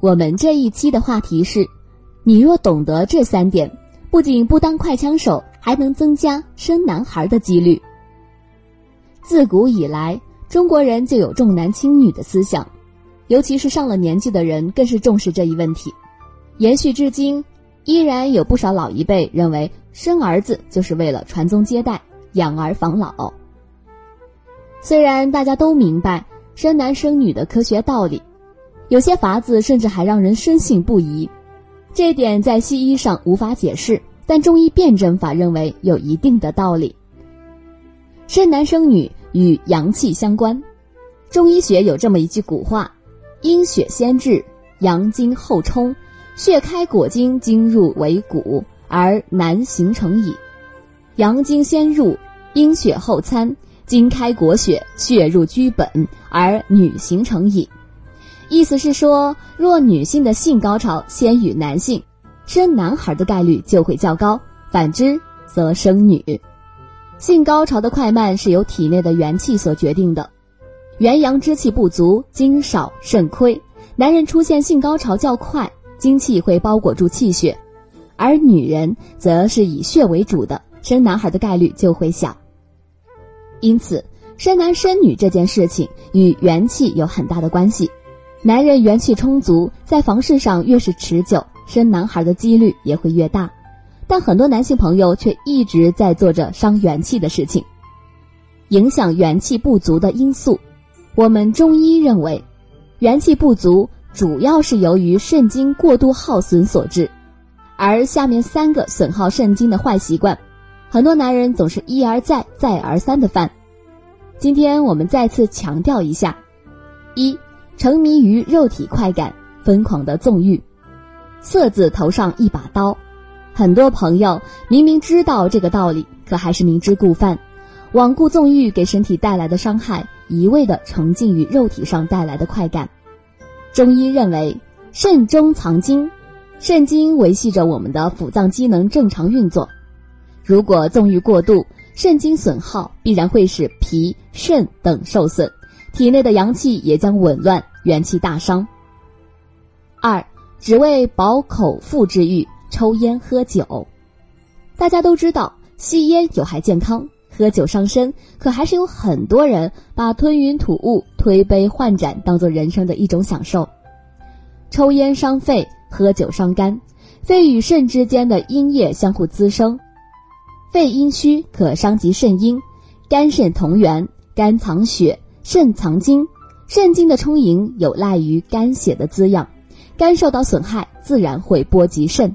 我们这一期的话题是：你若懂得这三点，不仅不当快枪手，还能增加生男孩的几率。自古以来，中国人就有重男轻女的思想，尤其是上了年纪的人更是重视这一问题。延续至今，依然有不少老一辈认为生儿子就是为了传宗接代、养儿防老。虽然大家都明白生男生女的科学道理。有些法子甚至还让人深信不疑，这点在西医上无法解释，但中医辨证法认为有一定的道理。生男生女与阳气相关，中医学有这么一句古话：“阴血先至，阳精后充，血开果精，精入为骨，而男形成矣。阳精先入，阴血后参，精开果血，血入居本，而女形成矣。”意思是说，若女性的性高潮先于男性，生男孩的概率就会较高；反之，则生女。性高潮的快慢是由体内的元气所决定的。元阳之气不足，精少肾亏，男人出现性高潮较快，精气会包裹住气血；而女人则是以血为主的，生男孩的概率就会小。因此，生男生女这件事情与元气有很大的关系。男人元气充足，在房事上越是持久，生男孩的几率也会越大。但很多男性朋友却一直在做着伤元气的事情，影响元气不足的因素。我们中医认为，元气不足主要是由于肾精过度耗损所致。而下面三个损耗肾精的坏习惯，很多男人总是一而再、再而三的犯。今天我们再次强调一下：一。沉迷于肉体快感，疯狂的纵欲，色字头上一把刀。很多朋友明明知道这个道理，可还是明知故犯，罔顾纵欲给身体带来的伤害，一味的沉浸于肉体上带来的快感。中医认为，肾中藏精，肾精维系着我们的腑脏机能正常运作。如果纵欲过度，肾精损耗，必然会使脾、肾等受损。体内的阳气也将紊乱，元气大伤。二，只为饱口腹之欲，抽烟喝酒。大家都知道吸烟有害健康，喝酒伤身，可还是有很多人把吞云吐雾、推杯换盏当做人生的一种享受。抽烟伤肺，喝酒伤肝，肺与肾之间的阴液相互滋生，肺阴虚可伤及肾阴，肝肾同源，肝藏血。肾藏精，肾精的充盈有赖于肝血的滋养，肝受到损害，自然会波及肾。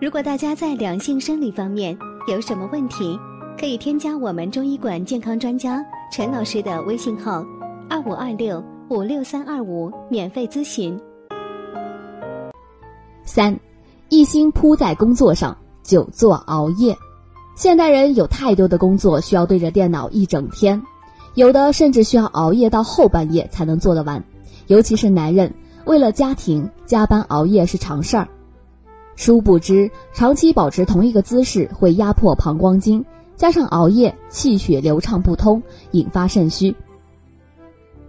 如果大家在两性生理方面有什么问题，可以添加我们中医馆健康专家陈老师的微信号：二五二六五六三二五，免费咨询。三，一心扑在工作上，久坐熬夜。现代人有太多的工作需要对着电脑一整天，有的甚至需要熬夜到后半夜才能做得完。尤其是男人，为了家庭加班熬夜是常事儿。殊不知，长期保持同一个姿势会压迫膀胱经，加上熬夜，气血流畅不通，引发肾虚。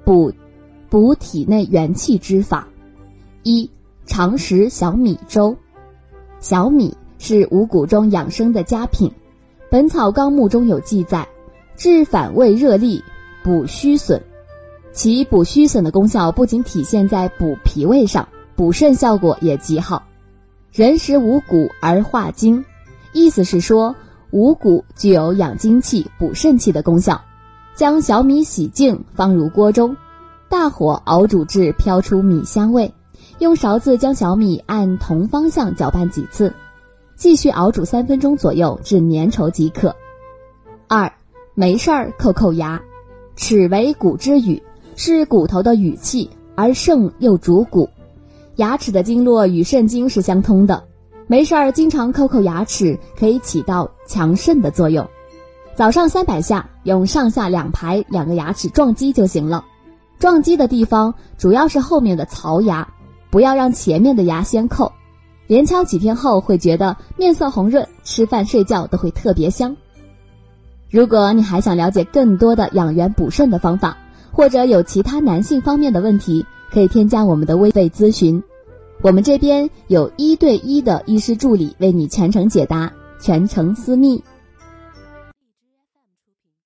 补，补体内元气之法：一、常食小米粥。小米是五谷中养生的佳品。《本草纲目》中有记载，治反胃热痢、补虚损。其补虚损的功效不仅体现在补脾胃上，补肾效果也极好。人食五谷而化精，意思是说五谷具有养精气、补肾气的功效。将小米洗净，放入锅中，大火熬煮至飘出米香味，用勺子将小米按同方向搅拌几次。继续熬煮三分钟左右至粘稠即可。二，没事儿扣扣牙，齿为骨之羽，是骨头的羽气，而肾又主骨，牙齿的经络与肾经是相通的。没事儿经常扣扣牙齿，可以起到强肾的作用。早上三百下，用上下两排两个牙齿撞击就行了。撞击的地方主要是后面的槽牙，不要让前面的牙先扣。连敲几天后，会觉得面色红润，吃饭睡觉都会特别香。如果你还想了解更多的养元补肾的方法，或者有其他男性方面的问题，可以添加我们的微费咨询，我们这边有一对一的医师助理为你全程解答，全程私密。